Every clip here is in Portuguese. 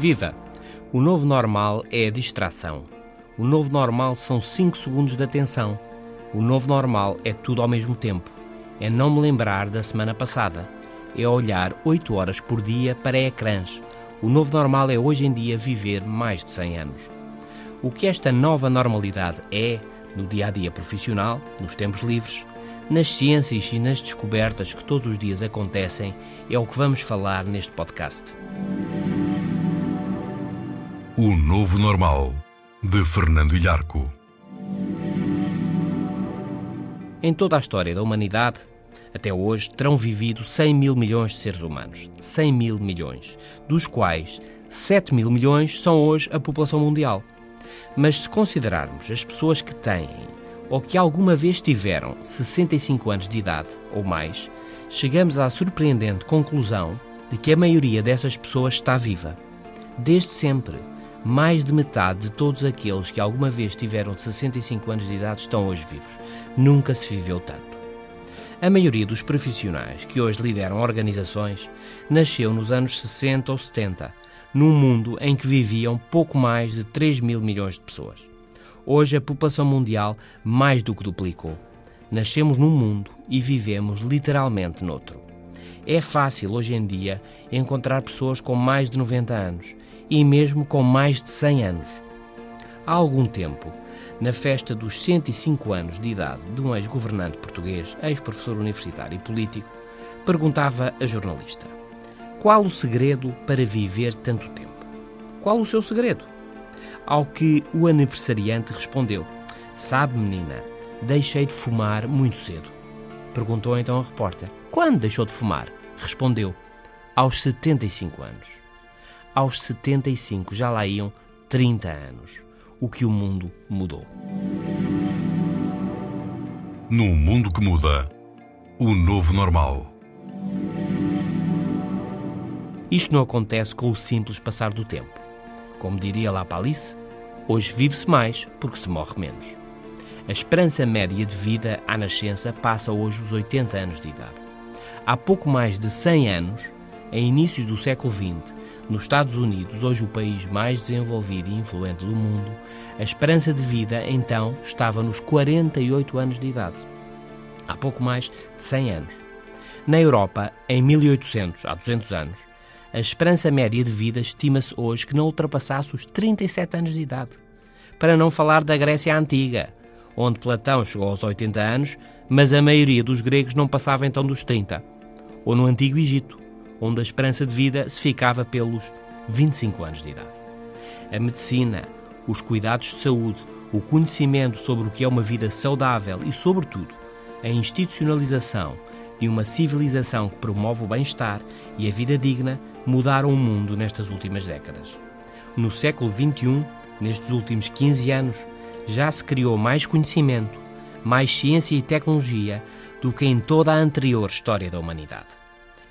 Viva! O novo normal é a distração. O novo normal são 5 segundos de atenção. O novo normal é tudo ao mesmo tempo. É não me lembrar da semana passada. É olhar 8 horas por dia para ecrãs. O novo normal é hoje em dia viver mais de 100 anos. O que esta nova normalidade é, no dia a dia profissional, nos tempos livres, nas ciências e nas descobertas que todos os dias acontecem, é o que vamos falar neste podcast. O Novo Normal, de Fernando Ilharco. Em toda a história da humanidade, até hoje, terão vivido 100 mil milhões de seres humanos. 100 mil milhões, dos quais 7 mil milhões são hoje a população mundial. Mas se considerarmos as pessoas que têm ou que alguma vez tiveram 65 anos de idade ou mais, chegamos à surpreendente conclusão de que a maioria dessas pessoas está viva. Desde sempre mais de metade de todos aqueles que alguma vez tiveram de 65 anos de idade estão hoje vivos. Nunca se viveu tanto. A maioria dos profissionais que hoje lideram organizações nasceu nos anos 60 ou 70, num mundo em que viviam pouco mais de 3 mil milhões de pessoas. Hoje a população mundial mais do que duplicou. Nascemos num mundo e vivemos literalmente noutro. É fácil hoje em dia encontrar pessoas com mais de 90 anos e mesmo com mais de 100 anos. Há algum tempo, na festa dos 105 anos de idade de um ex-governante português, ex-professor universitário e político, perguntava a jornalista: Qual o segredo para viver tanto tempo? Qual o seu segredo? Ao que o aniversariante respondeu: Sabe, menina, deixei de fumar muito cedo. Perguntou então a repórter: Quando deixou de fumar? Respondeu: Aos 75 anos aos 75 já lá iam 30 anos. O que o mundo mudou. Num mundo que muda, o novo normal. Isto não acontece com o simples passar do tempo. Como diria lá Alice, hoje vive-se mais porque se morre menos. A esperança média de vida à nascença passa hoje os 80 anos de idade. Há pouco mais de 100 anos, em inícios do século XX, nos Estados Unidos, hoje o país mais desenvolvido e influente do mundo, a esperança de vida então estava nos 48 anos de idade. Há pouco mais de 100 anos. Na Europa, em 1800, há 200 anos, a esperança média de vida estima-se hoje que não ultrapassasse os 37 anos de idade. Para não falar da Grécia Antiga, onde Platão chegou aos 80 anos, mas a maioria dos gregos não passava então dos 30. Ou no Antigo Egito, onde a esperança de vida se ficava pelos 25 anos de idade. A medicina, os cuidados de saúde, o conhecimento sobre o que é uma vida saudável e, sobretudo, a institucionalização de uma civilização que promove o bem-estar e a vida digna mudaram o mundo nestas últimas décadas. No século XXI, nestes últimos 15 anos, já se criou mais conhecimento, mais ciência e tecnologia do que em toda a anterior história da humanidade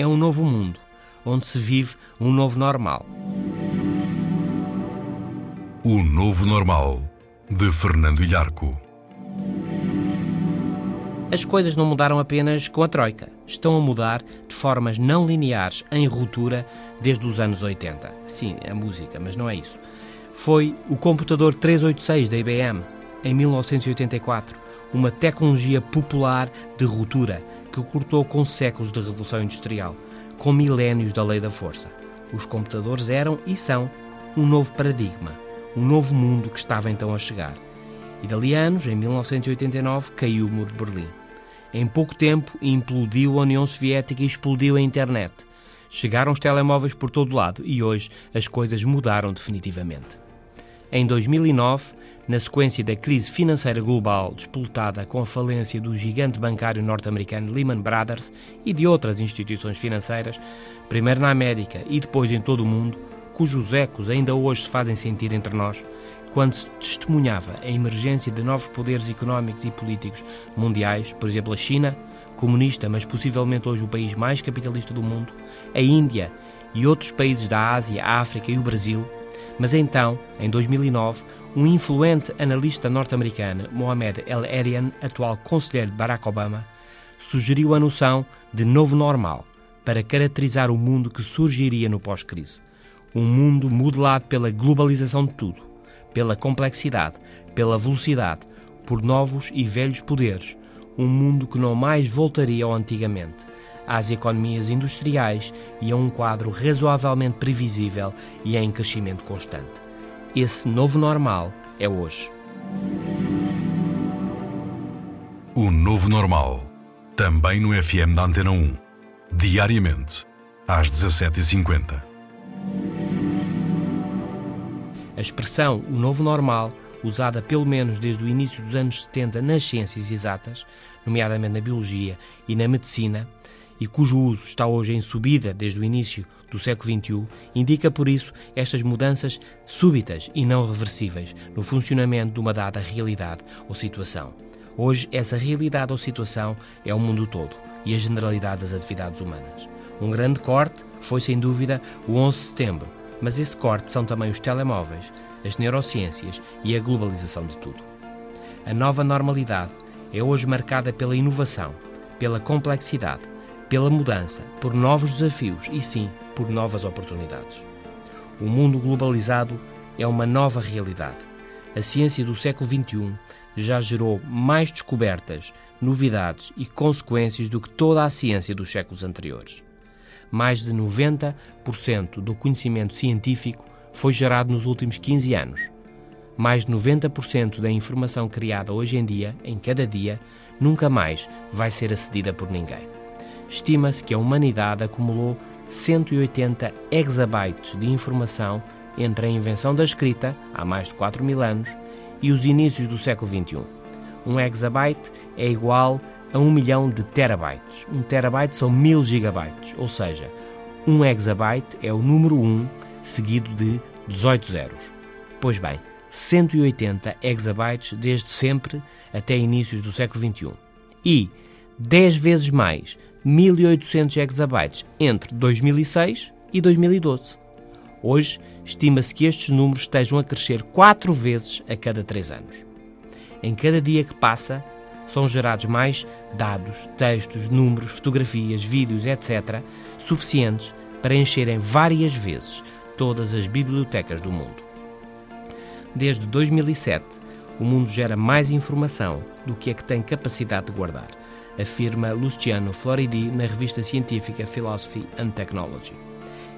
é um novo mundo, onde se vive um novo normal. O Novo Normal, de Fernando Ilharco. As coisas não mudaram apenas com a Troika. Estão a mudar de formas não lineares, em ruptura, desde os anos 80. Sim, a música, mas não é isso. Foi o computador 386 da IBM, em 1984, uma tecnologia popular de ruptura que cortou com séculos de revolução industrial, com milénios da lei da força. Os computadores eram e são um novo paradigma, um novo mundo que estava então a chegar. E dali anos, em 1989, caiu o muro de Berlim. Em pouco tempo, implodiu a União Soviética e explodiu a internet. Chegaram os telemóveis por todo lado e hoje as coisas mudaram definitivamente. Em 2009, na sequência da crise financeira global despoltada com a falência do gigante bancário norte-americano Lehman Brothers e de outras instituições financeiras, primeiro na América e depois em todo o mundo, cujos ecos ainda hoje se fazem sentir entre nós, quando se testemunhava a emergência de novos poderes económicos e políticos mundiais, por exemplo a China, comunista, mas possivelmente hoje o país mais capitalista do mundo, a Índia e outros países da Ásia, a África e o Brasil, mas então, em 2009, um influente analista norte-americano, Mohamed El-Erian, atual conselheiro de Barack Obama, sugeriu a noção de novo normal para caracterizar o mundo que surgiria no pós-crise. Um mundo modelado pela globalização de tudo, pela complexidade, pela velocidade, por novos e velhos poderes. Um mundo que não mais voltaria ao antigamente, às economias industriais e a um quadro razoavelmente previsível e em crescimento constante. Esse novo normal é hoje. O novo normal. Também no FM da Antena 1. Diariamente, às 17h50. A expressão o novo normal, usada pelo menos desde o início dos anos 70 nas ciências exatas, nomeadamente na biologia e na medicina, e cujo uso está hoje em subida desde o início do século XXI, indica por isso estas mudanças súbitas e não reversíveis no funcionamento de uma dada realidade ou situação. Hoje, essa realidade ou situação é o mundo todo e a generalidade das atividades humanas. Um grande corte foi, sem dúvida, o 11 de setembro, mas esse corte são também os telemóveis, as neurociências e a globalização de tudo. A nova normalidade é hoje marcada pela inovação, pela complexidade, pela mudança, por novos desafios e, sim, por novas oportunidades. O mundo globalizado é uma nova realidade. A ciência do século XXI já gerou mais descobertas, novidades e consequências do que toda a ciência dos séculos anteriores. Mais de 90% do conhecimento científico foi gerado nos últimos 15 anos. Mais de 90% da informação criada hoje em dia, em cada dia, nunca mais vai ser acedida por ninguém estima-se que a humanidade acumulou 180 exabytes de informação entre a invenção da escrita, há mais de 4 mil anos, e os inícios do século XXI. Um exabyte é igual a 1 milhão de terabytes. Um terabyte são 1000 gigabytes, ou seja, um exabyte é o número 1 seguido de 18 zeros. Pois bem, 180 exabytes desde sempre até inícios do século XXI. E 10 vezes mais 1.800 exabytes entre 2006 e 2012. Hoje, estima-se que estes números estejam a crescer quatro vezes a cada três anos. Em cada dia que passa, são gerados mais dados, textos, números, fotografias, vídeos, etc., suficientes para encherem várias vezes todas as bibliotecas do mundo. Desde 2007, o mundo gera mais informação do que é que tem capacidade de guardar afirma Luciano Floridi na revista científica Philosophy and Technology.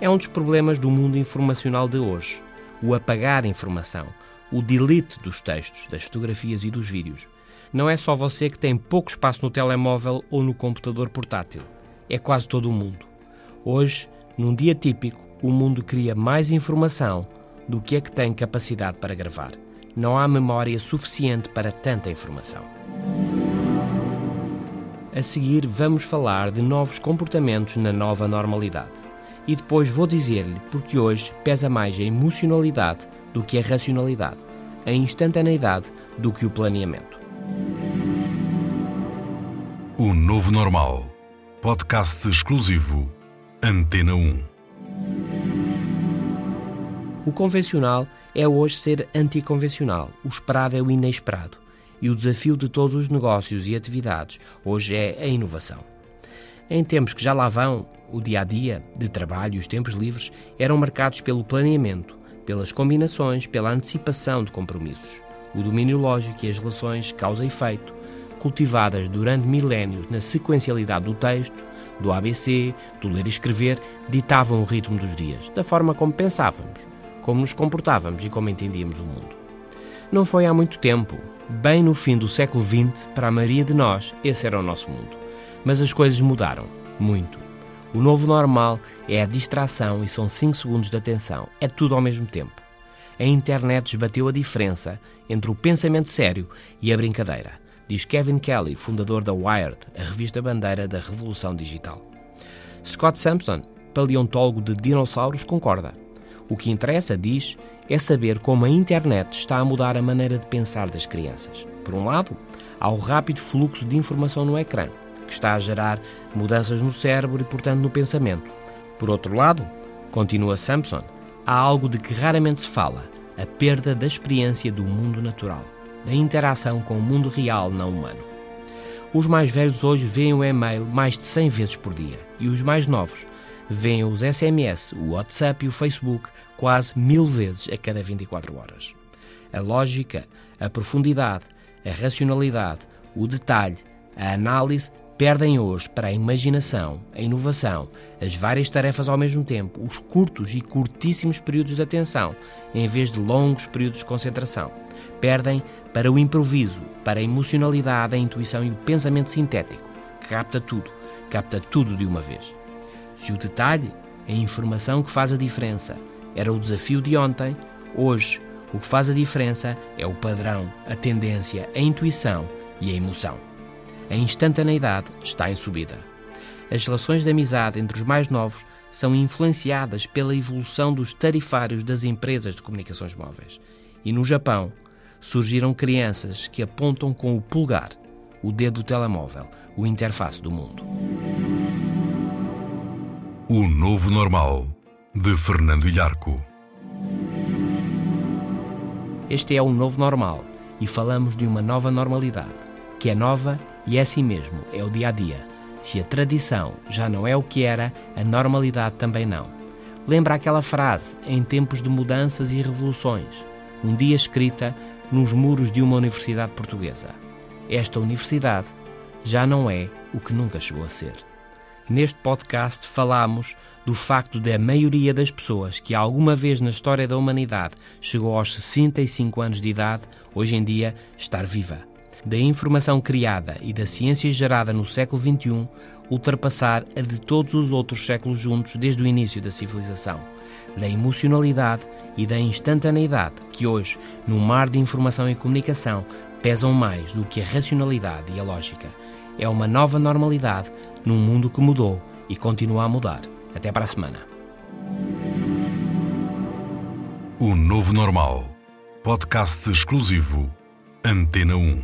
É um dos problemas do mundo informacional de hoje, o apagar informação, o delete dos textos, das fotografias e dos vídeos. Não é só você que tem pouco espaço no telemóvel ou no computador portátil, é quase todo o mundo. Hoje, num dia típico, o mundo cria mais informação do que é que tem capacidade para gravar. Não há memória suficiente para tanta informação. A seguir, vamos falar de novos comportamentos na nova normalidade. E depois vou dizer-lhe porque hoje pesa mais a emocionalidade do que a racionalidade, a instantaneidade do que o planeamento. O Novo Normal. Podcast exclusivo. Antena 1. O convencional é hoje ser anticonvencional. O esperado é o inesperado e o desafio de todos os negócios e atividades hoje é a inovação. Em tempos que já lá vão, o dia a dia de trabalho e os tempos livres eram marcados pelo planeamento, pelas combinações, pela antecipação de compromissos. O domínio lógico e as relações causa e efeito, cultivadas durante milénios na sequencialidade do texto, do ABC, do ler e escrever, ditavam o ritmo dos dias, da forma como pensávamos, como nos comportávamos e como entendíamos o mundo. Não foi há muito tempo, bem no fim do século XX, para a maioria de nós, esse era o nosso mundo. Mas as coisas mudaram, muito. O novo normal é a distração e são 5 segundos de atenção. É tudo ao mesmo tempo. a internet esbateu a diferença entre o pensamento sério e a brincadeira, diz Kevin Kelly, fundador da Wired, a revista bandeira da revolução digital. Scott Sampson, paleontólogo de dinossauros, concorda. O que interessa, diz, é saber como a internet está a mudar a maneira de pensar das crianças. Por um lado, há o rápido fluxo de informação no ecrã, que está a gerar mudanças no cérebro e, portanto, no pensamento. Por outro lado, continua Sampson, há algo de que raramente se fala: a perda da experiência do mundo natural, da interação com o mundo real não humano. Os mais velhos hoje veem o e-mail mais de 100 vezes por dia e os mais novos veem os SMS, o WhatsApp e o Facebook quase mil vezes a cada 24 horas. A lógica, a profundidade, a racionalidade, o detalhe, a análise perdem hoje para a imaginação, a inovação, as várias tarefas ao mesmo tempo, os curtos e curtíssimos períodos de atenção, em vez de longos períodos de concentração. Perdem para o improviso, para a emocionalidade, a intuição e o pensamento sintético, que capta tudo, capta tudo de uma vez. Se o detalhe, a informação que faz a diferença, era o desafio de ontem, hoje o que faz a diferença é o padrão, a tendência, a intuição e a emoção. A instantaneidade está em subida. As relações de amizade entre os mais novos são influenciadas pela evolução dos tarifários das empresas de comunicações móveis. E no Japão, surgiram crianças que apontam com o pulgar, o dedo do telemóvel, o interface do mundo. O Novo Normal, de Fernando Ilharco. Este é o novo normal e falamos de uma nova normalidade, que é nova e é assim mesmo, é o dia a dia. Se a tradição já não é o que era, a normalidade também não. Lembra aquela frase, em tempos de mudanças e revoluções, um dia escrita nos muros de uma universidade portuguesa. Esta universidade já não é o que nunca chegou a ser. Neste podcast falamos do facto de a maioria das pessoas que alguma vez na história da humanidade chegou aos 65 anos de idade, hoje em dia estar viva. Da informação criada e da ciência gerada no século XXI ultrapassar a de todos os outros séculos juntos desde o início da civilização. Da emocionalidade e da instantaneidade que hoje, no mar de informação e comunicação, pesam mais do que a racionalidade e a lógica. É uma nova normalidade num mundo que mudou e continua a mudar. Até para a semana. O Novo Normal. Podcast exclusivo. Antena 1.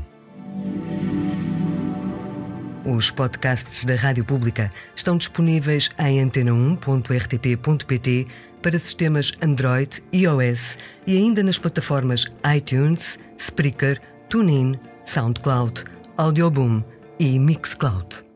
Os podcasts da Rádio Pública estão disponíveis em antena1.rtp.pt para sistemas Android, iOS e ainda nas plataformas iTunes, Spreaker, TuneIn, SoundCloud, Audioboom e Mixcloud.